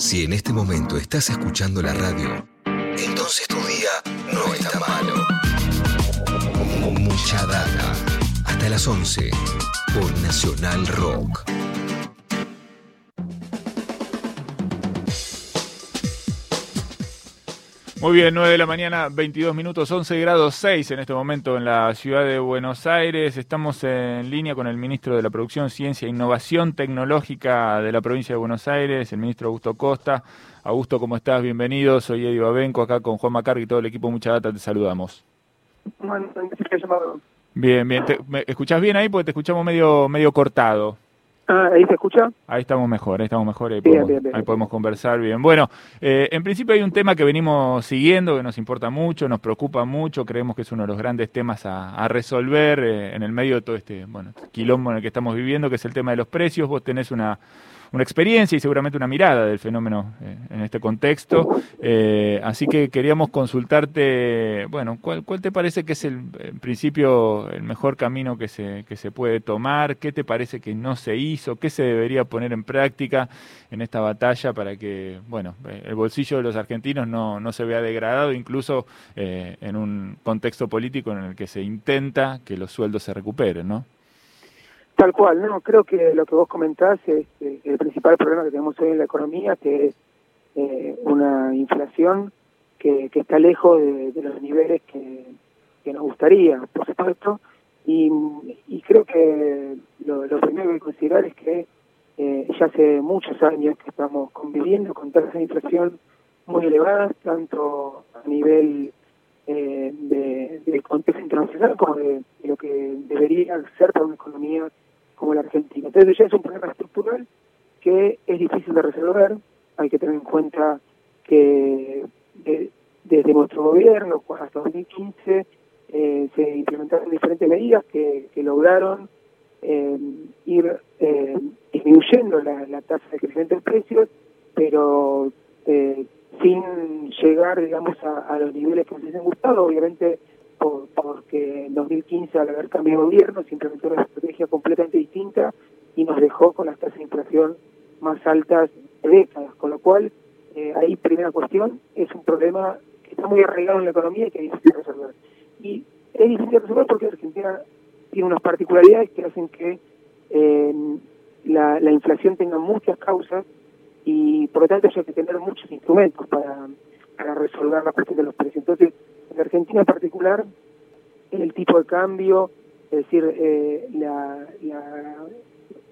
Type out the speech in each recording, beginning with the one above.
Si en este momento estás escuchando la radio, entonces tu día no está malo. Mucha data. Hasta las 11 por Nacional Rock. Muy bien, 9 de la mañana, 22 minutos, 11 grados 6 en este momento en la ciudad de Buenos Aires. Estamos en línea con el ministro de la Producción, Ciencia e Innovación Tecnológica de la provincia de Buenos Aires, el ministro Augusto Costa. Augusto, ¿cómo estás? Bienvenido. Soy Eddie Babenco, acá con Juan Macarri y todo el equipo Mucha Data. Te saludamos. Bien, bien. ¿Me escuchás bien ahí? Porque te escuchamos medio, medio cortado. Ah, ¿Ahí se escucha? Ahí estamos mejor, ahí estamos mejor, ahí, podemos, conversar bien. Bueno, eh, en principio hay un tema que venimos siguiendo, que nos importa mucho, nos preocupa mucho, creemos que es uno de los grandes temas a, resolver eh, en el medio de todo este bueno, quilombo en el que estamos viviendo, que es el tema de los precios. Vos tenés una, una experiencia y seguramente una mirada del fenómeno eh, en este contexto. Eh, así que queríamos consultarte, bueno, ¿cuál, ¿cuál, te parece que es el, en principio el mejor camino que se, que se puede tomar? ¿Qué te parece que no se hizo? ¿Qué se debería poner en práctica en esta batalla para que, bueno, el bolsillo de los argentinos no, no se vea degradado, incluso eh, en un contexto político en el que se intenta que los sueldos se recuperen, ¿no? Tal cual, no, creo que lo que vos comentás es eh, el principal problema que tenemos hoy en la economía, que es eh, una inflación que, está lejos de, los niveles que, nos gustaría, por supuesto, y, y creo que lo, primero que hay que considerar es que eh, ya hace muchos años que estamos conviviendo con tasas de inflación muy elevadas, tanto a nivel eh, de, contexto internacional como de, lo que debería ser para una economía como la Argentina. Entonces ya es un problema estructural que es difícil de resolver. Hay que tener en cuenta que desde nuestro gobierno hasta 2015 eh, se implementaron diferentes medidas que, lograron eh, ir eh, disminuyendo la, tasa de crecimiento de precios, pero sin llegar, digamos, a, los niveles que nos hubiesen gustado. Obviamente porque en 2015 al haber cambiado gobierno se implementó una estrategia completamente distinta y nos dejó con las tasas de inflación más altas de décadas, con lo cual eh, ahí primera cuestión es un problema que está muy arraigado en la economía y que es difícil de resolver. Y es difícil de resolver porque Argentina tiene unas particularidades que hacen que eh, la, la inflación tenga muchas causas y por lo tanto hay que tener muchos instrumentos para, para resolver la cuestión de los precios. Entonces, en Argentina en particular, el tipo de cambio, es decir, eh,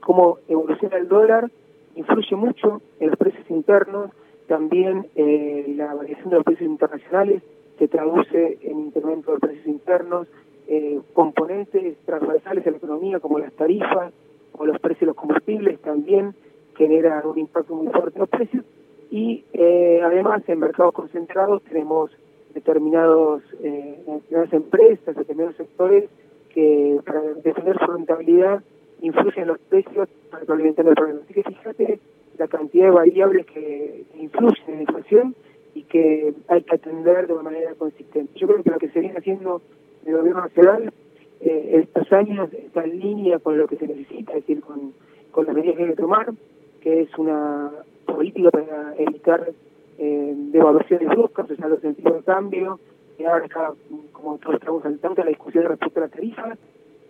cómo evoluciona el dólar, influye mucho en los precios internos, también eh, la variación de los precios internacionales se traduce en incremento de precios internos, eh, componentes transversales de la economía como las tarifas o los precios de los combustibles también generan un impacto muy fuerte en los precios y eh, además en mercados concentrados tenemos determinados eh, determinadas empresas, determinados sectores que para defender su rentabilidad influyen en los precios para alimentar el problema. Así que fíjate la cantidad de variables que influyen en la inflación y que hay que atender de una manera consistente. Yo creo que lo que se viene haciendo el gobierno nacional eh, estos años está en línea con lo que se necesita, es decir, con, con las medidas que hay que tomar, que es una política para evitar eh, devaluaciones bruscas, o sea, los sentidos de cambio, y ahora está, como todos estamos al tanto, la discusión respecto a las tarifas,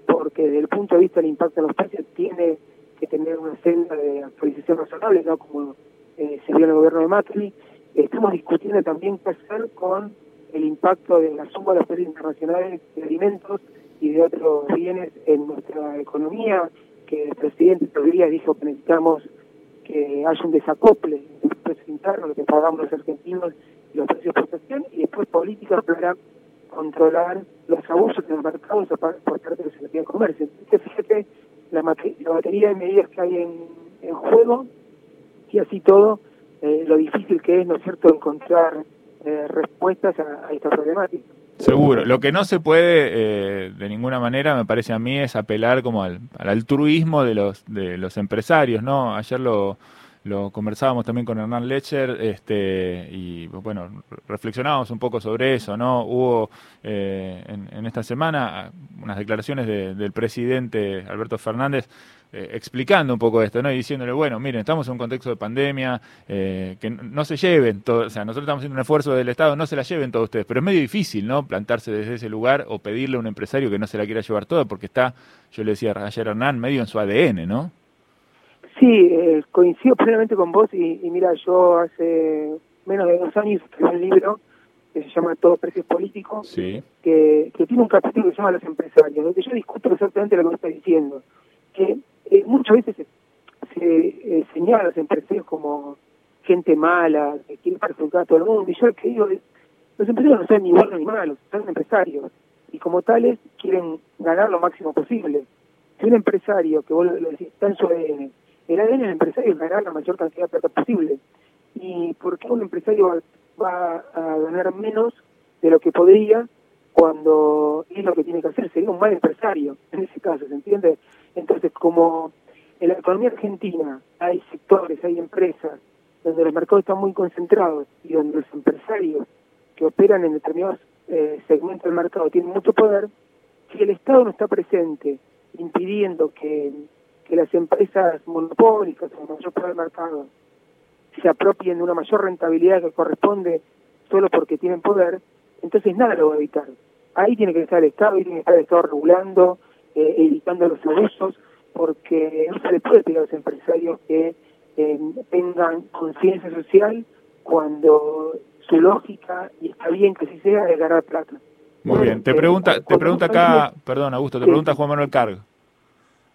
porque desde el punto de vista del impacto en los precios tiene que tener una senda de actualización razonable, ¿no? como eh, se vio en el gobierno de Macri. Estamos discutiendo también qué hacer con el impacto de la suma de los precios internacionales de alimentos y de otros bienes en nuestra economía, que el presidente todavía dijo que necesitamos que haya un desacople entre los precios internos, lo que pagamos los argentinos y los precios de exportación, y después políticas para controlar los abusos en los mercados por parte de la Secretaría de Comercio. Entonces, fíjate la, la batería de medidas que hay en, juego y así todo, eh, lo difícil que es, ¿no es cierto?, encontrar eh, respuestas a esta problemática. Seguro. Lo que no se puede eh, de ninguna manera, me parece a mí, es apelar como al, altruismo de los, de los empresarios, ¿no? Ayer lo, lo conversábamos también con Hernán Lecher este, y bueno, reflexionábamos un poco sobre eso, ¿no? Hubo eh, en, esta semana unas declaraciones del presidente Alberto Fernández eh, explicando un poco esto, ¿no? Y diciéndole, bueno, miren, estamos en un contexto de pandemia, eh, que no se lleven, todo, o sea, nosotros estamos haciendo un esfuerzo del Estado, no se la lleven todos ustedes, pero es medio difícil, ¿no? Plantarse desde ese lugar o pedirle a un empresario que no se la quiera llevar toda, porque está, yo le decía ayer a Hernán, medio en su ADN, ¿no? Sí, eh, coincido plenamente con vos y, mira, yo hace menos de dos años escribí un libro que se llama Todos Precios Políticos, que, que, tiene un capítulo que se llama Los Empresarios, donde yo discuto exactamente lo que vos estás diciendo, que muchas veces se, se eh, señala a los empresarios como gente mala, que quiere perjudicar a todo el mundo, y yo lo que los empresarios no son ni buenos ni malos, son empresarios, y como tales quieren ganar lo máximo posible. Si un empresario, que vos lo decís, está en su ADN, el ADN del empresario es ganar la mayor cantidad de plata posible. ¿Y por qué un empresario va, a ganar menos de lo que podría cuando es lo que tiene que hacer? Sería un mal empresario, en ese caso, ¿se entiende? Entonces, como en la economía argentina hay sectores, hay empresas donde los mercados están muy concentrados y donde los empresarios que operan en determinados eh, segmentos del mercado tienen mucho poder, si el Estado no está presente impidiendo que que las empresas monopólicas o mayor poder del mercado se apropien de una mayor rentabilidad que corresponde solo porque tienen poder, entonces nada lo va a evitar. Ahí tiene que estar el Estado, ahí tiene que estar el Estado regulando, eh, evitando los abusos, porque no se le puede pedir a los empresarios que eh, tengan conciencia social cuando su lógica, y está bien que así sea, es ganar plata. Muy bien, te pregunta, te pregunta acá, perdón Augusto, te pregunta Juan Manuel Cargo.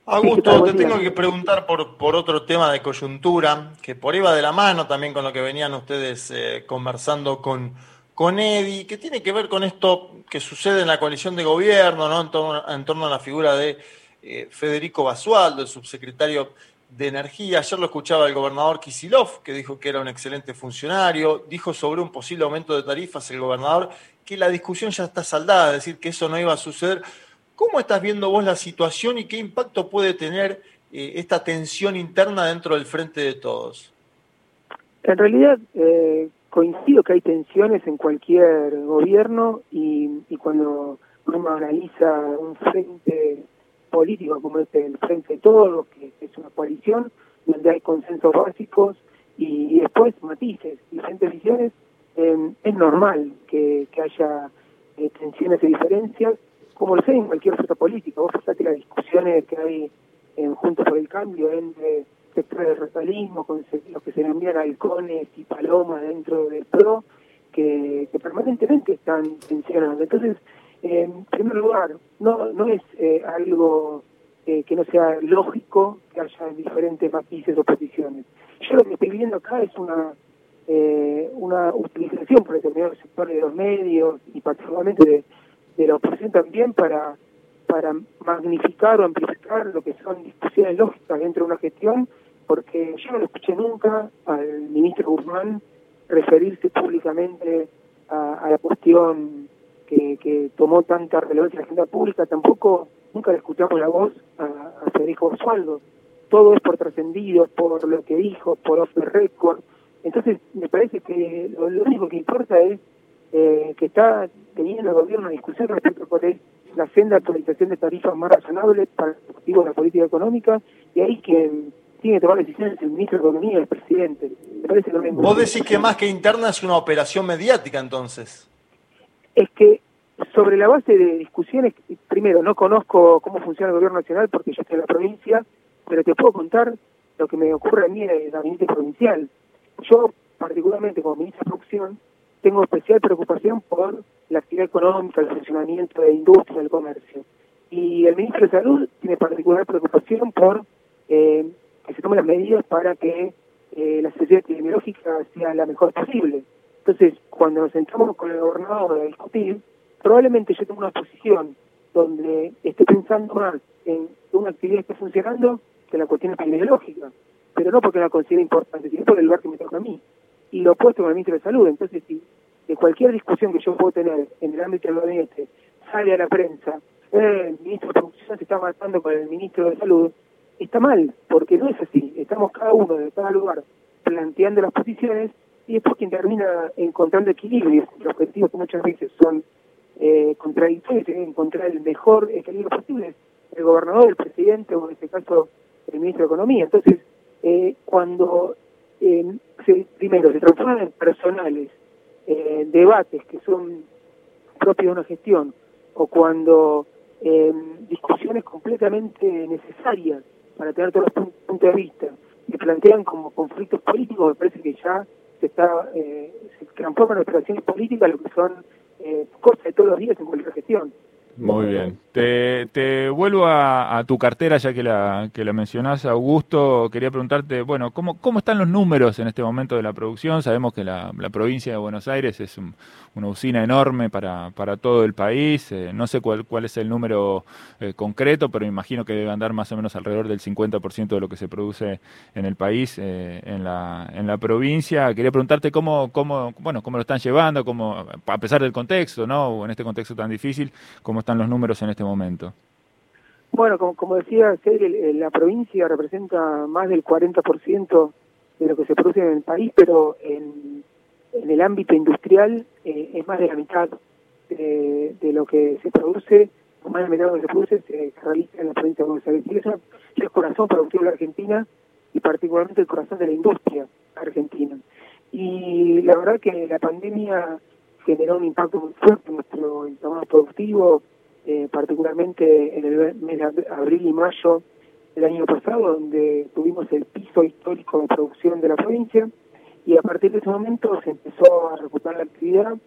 Augusto, te tengo que preguntar por, por otro tema de coyuntura, que por ahí va de la mano también con lo que venían ustedes eh, conversando con, con Eddie, que tiene que ver con esto que sucede en la coalición de gobierno, ¿no? en, torno, a la figura de eh, Federico Basualdo, el subsecretario de Energía. Ayer lo escuchaba el gobernador Kisilov, que dijo que era un excelente funcionario, dijo sobre un posible aumento de tarifas el gobernador que la discusión ya está saldada, es decir, que eso no iba a suceder. ¿Cómo estás viendo vos la situación y qué impacto puede tener eh, esta tensión interna dentro del frente de todos? En realidad, eh, coincido que hay tensiones en cualquier gobierno y, cuando uno analiza un frente político como este, el Frente de Todos, que es una coalición donde hay consensos básicos y, después matices, diferentes visiones, eh, es normal que, haya tensiones y diferencias como lo sé en cualquier fuerza política. Vos fíjate las discusiones que hay en Juntos por el Cambio entre sectores del retalismo, con los que se envían halcones y palomas dentro del PRO, que, permanentemente están tensionando. Entonces, en primer lugar, no, no es eh, algo eh, que no sea lógico que haya diferentes matices o posiciones. Yo lo que estoy viendo acá es una eh, una utilización por determinados sectores de los medios y particularmente de, de la oposición también para, para magnificar o amplificar lo que son discusiones lógicas dentro de una gestión, porque yo no lo escuché nunca al ministro Guzmán referirse públicamente a, la cuestión que, que, tomó tanta relevancia en la agenda pública, tampoco nunca le escuchamos la voz a, Federico Osvaldo. Todo es por trascendido, por lo que dijo, por off the record. Entonces, me parece que lo único que importa es eh, que está teniendo el gobierno una discusión respecto a la senda de actualización de tarifas más razonables para el objetivo de la política económica, y ahí que tiene que tomar decisiones el ministro de Economía el presidente. Me parece lo mismo. Vos decís que más que interna es una operación mediática entonces. Es que sobre la base de discusiones, primero, no conozco cómo funciona el gobierno nacional porque yo estoy en la provincia, pero te puedo contar lo que me ocurre a mí en el gabinete provincial. Yo, particularmente como ministro de Producción, tengo especial preocupación por la actividad económica, el funcionamiento de la industria, del comercio. Y el ministro de Salud tiene particular preocupación por eh, tomen las medidas para que eh, la sociedad epidemiológica sea la mejor posible. Entonces, cuando nos sentamos con el gobernador a discutir, probablemente yo tenga una posición donde esté pensando más en una actividad que esté funcionando que la cuestión epidemiológica, pero no porque la considere importante, sino por el lugar que me toca a mí y lo opuesto con el ministro de Salud. Entonces, si de cualquier discusión que yo puedo tener en el ámbito del gabinete sale a la prensa, eh, el ministro de Producción se está matando con el ministro de Salud, está mal, porque no es así. Estamos cada uno de cada lugar planteando las posiciones y después quien termina encontrando equilibrios, los objetivos que muchas veces son eh, contradictorios, encontrar el mejor equilibrio posible, el gobernador, el presidente o en este caso el ministro de Economía. Entonces, eh, cuando eh, se, primero se transforman en personales eh, debates que son propios de una gestión o cuando eh, discusiones completamente necesarias para tener todos los puntos de vista se plantean como conflictos políticos, me parece que ya se está eh, se transforman en operaciones políticas lo que son eh, cosas de todos los días en cualquier gestión. Muy bien. Te, vuelvo a, tu cartera, ya que la, que la mencionás, Augusto. Quería preguntarte, bueno, ¿cómo, ¿cómo están los números en este momento de la producción? Sabemos que la, provincia de Buenos Aires es una usina enorme para, para todo el país. Eh, no sé cuál, cuál es el número eh, concreto, pero imagino que debe andar más o menos alrededor del 50% de lo que se produce en el país, eh, en, la, en la provincia. Quería preguntarte cómo, cómo, bueno, cómo lo están llevando, cómo, a pesar del contexto, ¿no? En este contexto tan difícil, cómo están los números en este momento? Bueno, como, como decía, la provincia representa más del 40% de lo que se produce en el país, pero en, en el ámbito industrial eh, es más de la mitad de, lo que se produce, más de la mitad de lo que se produce se, realiza en la provincia de Buenos Aires. Y eso es el corazón productivo de la Argentina y particularmente el corazón de la industria argentina. Y la verdad que la pandemia generó un impacto muy fuerte en nuestro entramado productivo, eh, particularmente en el mes de abril y mayo del año pasado, donde tuvimos el piso histórico de producción de la provincia, y a partir de ese momento se empezó a recuperar la actividad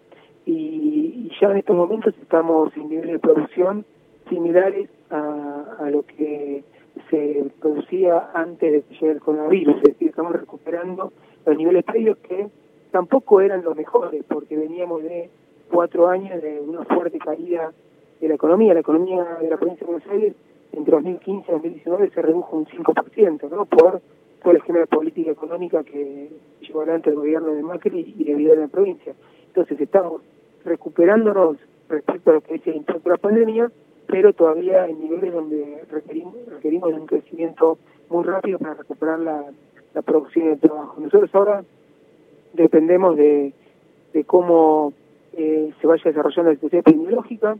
y, ya en estos momentos estamos en niveles de producción similares a, a lo que se producía antes de que llegara el coronavirus, es decir, estamos recuperando los niveles previos que tampoco eran los mejores, porque veníamos de cuatro años de una fuerte caída de la economía. La economía de la provincia de Buenos Aires entre 2015 y 2019 se redujo un 5%, ¿no? Por toda la esquema de política económica que llevó adelante el gobierno de Macri y de vida de la provincia. Entonces estamos recuperándonos respecto a lo que es el impacto de la pandemia, pero todavía en niveles donde requerimos, requerimos un crecimiento muy rápido para recuperar la, la producción de trabajo. Nosotros ahora dependemos de, de cómo eh, se vaya desarrollando la situación epidemiológica,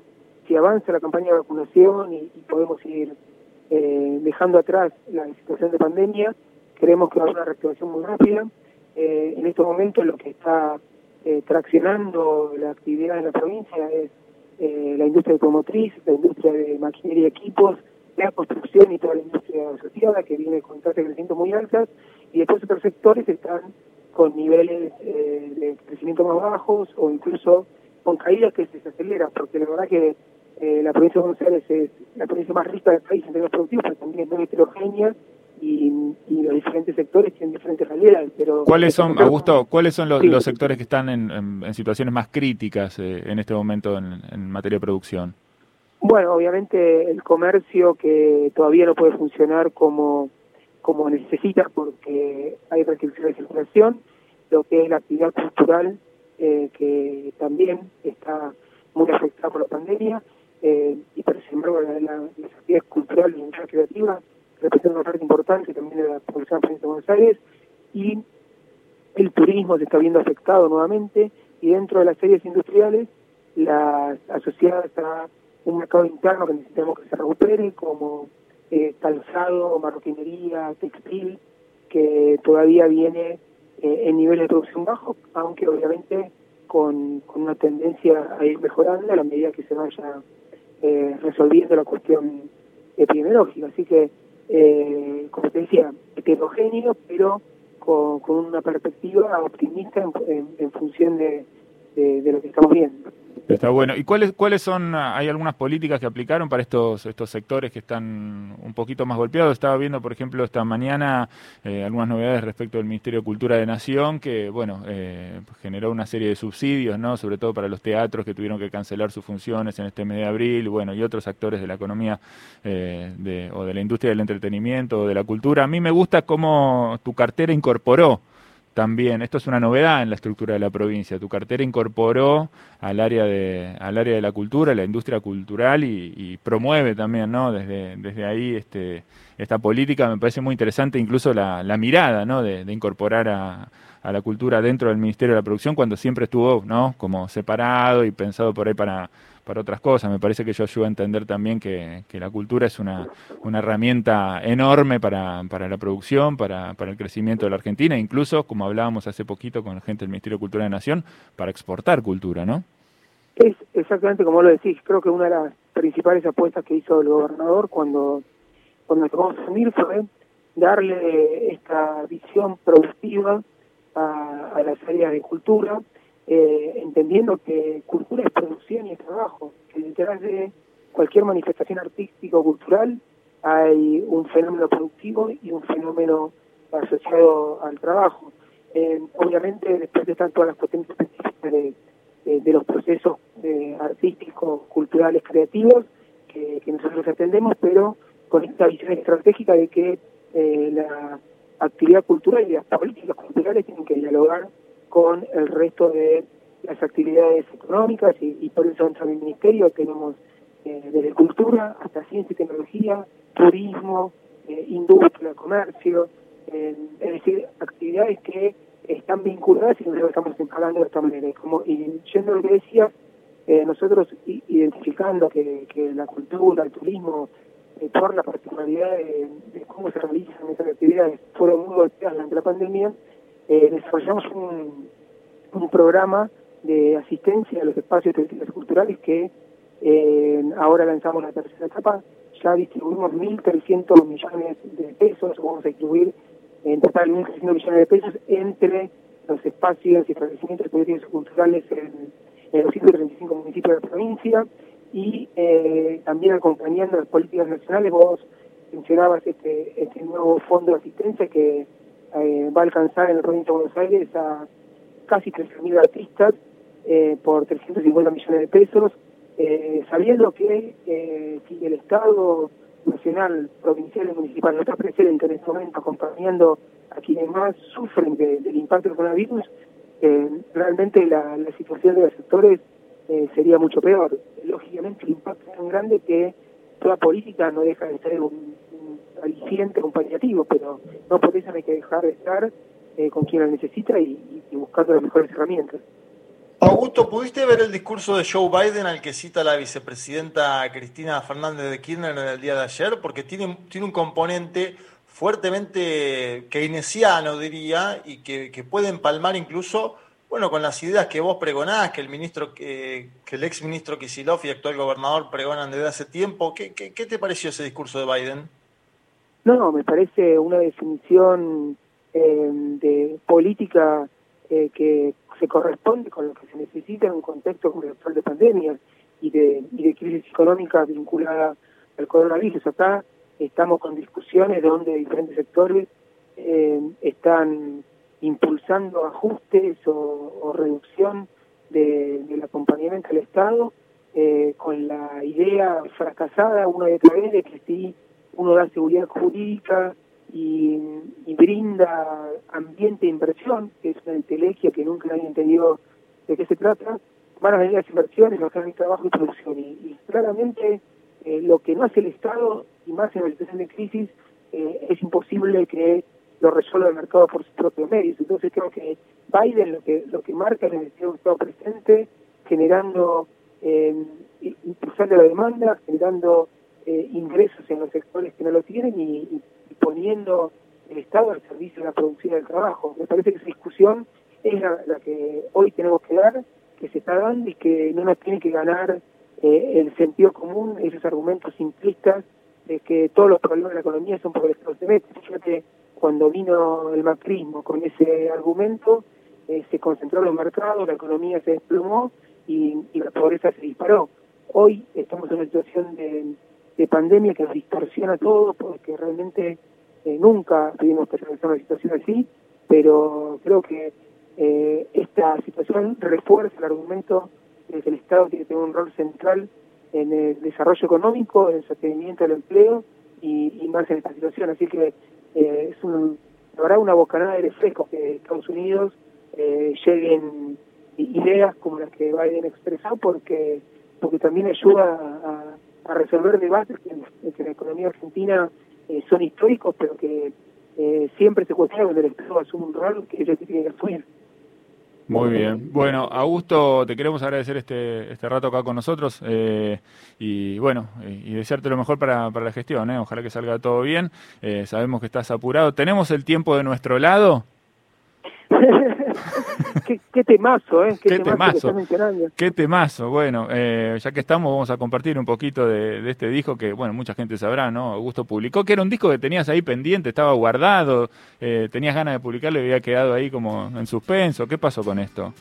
si avanza la campaña de vacunación y, podemos ir eh, dejando atrás la situación de pandemia, creemos que va a haber una reactivación muy rápida. Eh, en estos momentos lo que está eh, traccionando la actividad en la provincia es la industria automotriz, la industria de maquinaria y equipos, la construcción y toda la industria asociada que viene con tasas de crecimiento muy altas y después otros sectores están con niveles de crecimiento más bajos o incluso con caídas que se aceleran, porque la verdad que eh, la provincia de Buenos Aires es la provincia más rica del país en términos productivos, pero también es muy heterogénea y, los diferentes sectores tienen diferentes realidades. Pero ¿Cuáles son, Augusto, cuáles son los, sectores que están en, situaciones más críticas eh, en este momento en, materia de producción? Bueno, obviamente el comercio que todavía no puede funcionar como, como necesita porque hay restricciones de circulación, lo que es la actividad cultural eh, que también está muy afectada por la pandemia, eh, y pero sin embargo la, la, las actividades culturales y recreativas representan una parte importante también de la población de Buenos Aires y el turismo se está viendo afectado nuevamente y dentro de las áreas industriales las asociadas a un mercado interno que necesitamos que se recupere como eh, calzado, marroquinería, textil, que todavía viene eh, en nivel de producción bajo, aunque obviamente con una tendencia a ir mejorando a la medida que se vaya eh, resolviendo la cuestión epidemiológica. Así que, eh, como te decía, heterogéneo, pero con, una perspectiva optimista en, función de, de lo que estamos viendo. Está bueno. ¿Y cuáles cuáles son, hay algunas políticas que aplicaron para estos estos sectores que están un poquito más golpeados? Estaba viendo, por ejemplo, esta mañana eh, algunas novedades respecto del Ministerio de Cultura de Nación, que, bueno, eh, generó una serie de subsidios, ¿no? Sobre todo para los teatros que tuvieron que cancelar sus funciones en este mes de abril, bueno, y otros actores de la economía eh, o de la industria del entretenimiento o de la cultura. A mí me gusta cómo tu cartera incorporó también, esto es una novedad en la estructura de la provincia, tu cartera incorporó al área de, al área de la cultura, la industria cultural y, promueve también, ¿no? Desde, desde ahí este, esta política. Me parece muy interesante incluso la, mirada ¿no? de, incorporar a, la cultura dentro del Ministerio de la Producción cuando siempre estuvo ¿no? como separado y pensado por ahí para, para otras cosas. Me parece que yo ayuda a entender también que, la cultura es una, herramienta enorme para, la producción, para, el crecimiento de la Argentina, incluso, como hablábamos hace poquito con la gente del Ministerio de Cultura de Nación, para exportar cultura, ¿no? Es exactamente como lo decís. Creo que una de las principales apuestas que hizo el gobernador cuando, cuando tocó asumir fue darle esta visión productiva a, a las áreas de cultura, eh, entendiendo que cultura es producción y es trabajo, que detrás de cualquier manifestación artística o cultural hay un fenómeno productivo y un fenómeno asociado al trabajo. Eh, obviamente, después de estar todas las cuestiones de de, los procesos eh, artísticos, culturales, creativos que, nosotros atendemos, pero con esta visión estratégica de que eh, la actividad cultural y las políticas culturales tienen que dialogar con el resto de las actividades económicas y, por eso dentro del ministerio tenemos eh, desde cultura hasta ciencia y tecnología, turismo, industria, comercio, es decir, actividades que están vinculadas y nosotros estamos hablando de esta manera. Como, y yendo a lo que decía, eh, nosotros identificando que, que, la cultura, el turismo, eh, por la particularidad de, cómo se realizan esas actividades, fueron muy golpeadas durante la pandemia, eh, desarrollamos un, programa de asistencia a los espacios turísticos culturales que eh, ahora lanzamos la tercera etapa, ya distribuimos 1.300 millones de pesos, vamos a distribuir en total 1.300 millones de pesos entre los espacios y establecimientos políticos y culturales en, los 135 municipios de la provincia y eh, también acompañando las políticas nacionales. Vos mencionabas este, este nuevo fondo de asistencia que eh, va a alcanzar en el provincia de Buenos Aires a casi 13.000 artistas eh, por 350 millones de pesos, sabiendo que si el Estado nacional, provincial y municipal no está presente en este momento acompañando a quienes más sufren del impacto del coronavirus, eh, realmente la, situación de los sectores eh, sería mucho peor. Lógicamente el impacto es tan grande que toda política no deja de ser un, un paliativo, pero no por eso hay que dejar de estar eh, con quien la necesita y buscando las mejores herramientas. Augusto, ¿pudiste ver el discurso de Joe Biden al que cita la vicepresidenta Cristina Fernández de Kirchner en el día de ayer? Porque tiene, tiene un componente fuertemente keynesiano, diría, y que, que puede empalmar incluso bueno, con las ideas que vos pregonás, que el ministro, que, que el ex ministro Kisilov y actual gobernador pregonan desde hace tiempo, ¿qué, qué, qué te pareció ese discurso de Biden? No, me parece una definición eh, de política eh, que se corresponde con lo que se necesita en un contexto como el actual de pandemia y de, y de crisis económica vinculada al coronavirus. Acá estamos con discusiones donde diferentes sectores eh, están impulsando ajustes o, reducción del acompañamiento del Estado eh, con la idea fracasada una y otra vez de que si uno da seguridad jurídica y, brinda ambiente de inversión, que es una entelequia que nunca nadie entendido de qué se trata, van a venir las inversiones, los de trabajo y producción. Y, claramente eh, lo que no hace el Estado, y más en la situación de crisis, eh, es imposible que lo resuelva el mercado por sus propios medios. Entonces creo que Biden lo que lo que marca es el Estado presente, generando, eh, impulsando la demanda, generando eh, ingresos en los sectores que no lo tienen y poniendo el Estado al servicio de la producción del trabajo. Me parece que esa discusión es la, que hoy tenemos que dar, que se está dando y que no nos tiene que ganar eh, el sentido común, esos argumentos simplistas de que todos los problemas de la economía son porque el Estado se. Fíjate, cuando vino el macrismo con ese argumento, eh, se concentró en los mercados, la economía se desplomó y, la pobreza se disparó. Hoy estamos en una situación de, de pandemia que nos distorsiona todo porque realmente eh, nunca tuvimos que atravesar una situación así, pero creo que eh, esta situación refuerza el argumento de que el Estado tiene que tener un rol central en el desarrollo económico, en el sostenimiento del empleo y, más en esta situación. Así que eh, es un, habrá una bocanada de refresco que Estados Unidos eh, lleguen ideas como las que Biden expresó porque porque también ayuda a, resolver debates que, que la economía argentina son históricos, pero que siempre se cuestiona cuando el Estado asume un rol que ellos tienen que asumir. Muy bien. Bueno, Augusto, te queremos agradecer este, este rato acá con nosotros eh, y bueno, y desearte lo mejor para, para la gestión. ¿eh? Ojalá que salga todo bien. Eh, sabemos que estás apurado. ¿Tenemos el tiempo de nuestro lado? qué, temazo, ¿eh? Qué, temazo. Qué temazo. Bueno, eh, ya que estamos, vamos a compartir un poquito de, este disco que, bueno, mucha gente sabrá, ¿no? Augusto publicó, que era un disco que tenías ahí pendiente, estaba guardado, eh, tenías ganas de publicarlo y había quedado ahí como en suspenso. ¿Qué pasó con esto?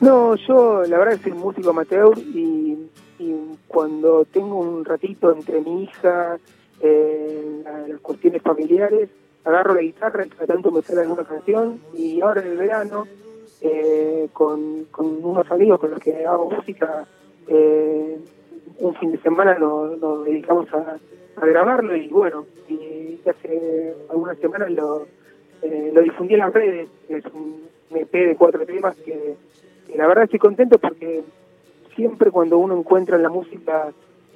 No, yo la verdad que soy músico amateur y, cuando tengo un ratito entre mi hija, eh, las cuestiones familiares, agarro la guitarra y tanto me sale alguna canción y ahora en el verano eh, con, unos amigos con los que hago música eh, un fin de semana nos, dedicamos a, grabarlo y bueno y hace algunas semanas lo, eh, lo difundí en las redes es un EP de cuatro temas que, la verdad estoy contento porque siempre cuando uno encuentra en la música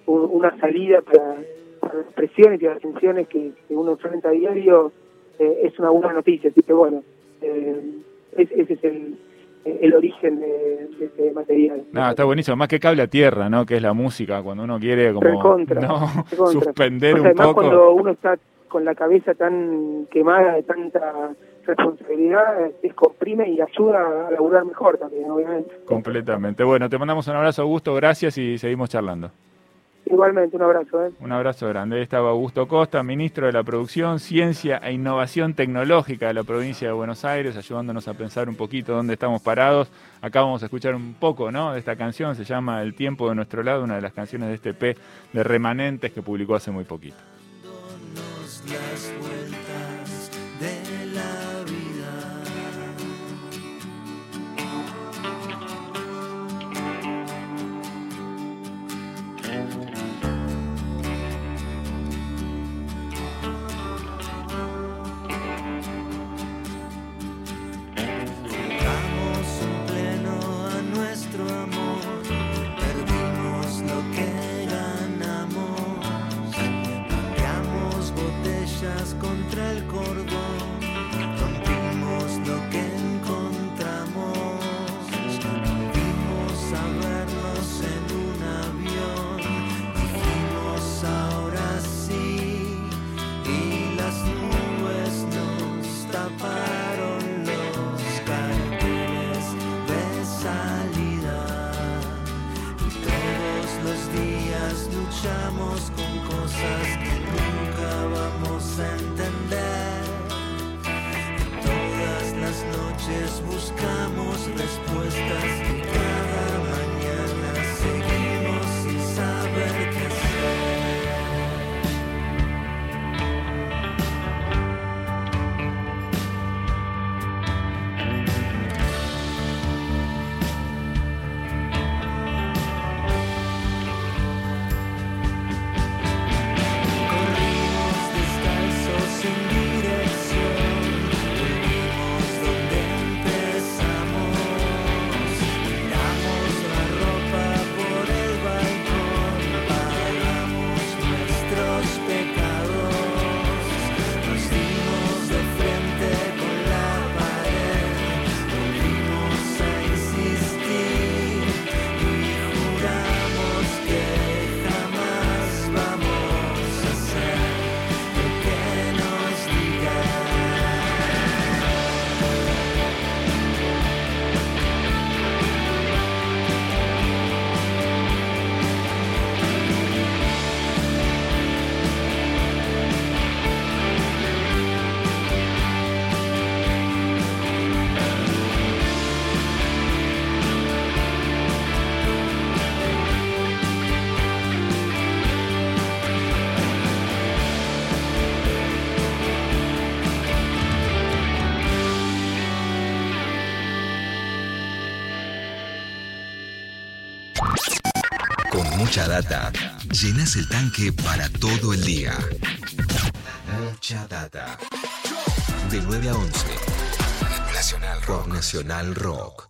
una salida para las presiones y las tensiones que, uno enfrenta a diario, eh, es una buena noticia. Así que bueno, eh, ese es el, origen de, este material. No, está buenísimo, más que cable a tierra, ¿no? Que es la música, cuando uno quiere como suspender un además cuando uno está con la cabeza tan quemada de tanta responsabilidad, descomprime y ayuda a laburar mejor también, obviamente. Completamente. Bueno, te mandamos un abrazo, Augusto, gracias y seguimos charlando. Igualmente, un abrazo. ¿eh? Un abrazo grande. Ahí estaba Augusto Costa, ministro de la Producción, Ciencia e Innovación Tecnológica de la provincia de Buenos Aires, ayudándonos a pensar un poquito dónde estamos parados. Acá vamos a escuchar un poco ¿no? de esta canción, se llama El tiempo de nuestro lado, una de las canciones de este P de Remanentes que publicó hace muy poquito. Mucha data, llenas el tanque para todo el día. Mucha data. De 9 a 11. Nacional Rock. Nacional Rock.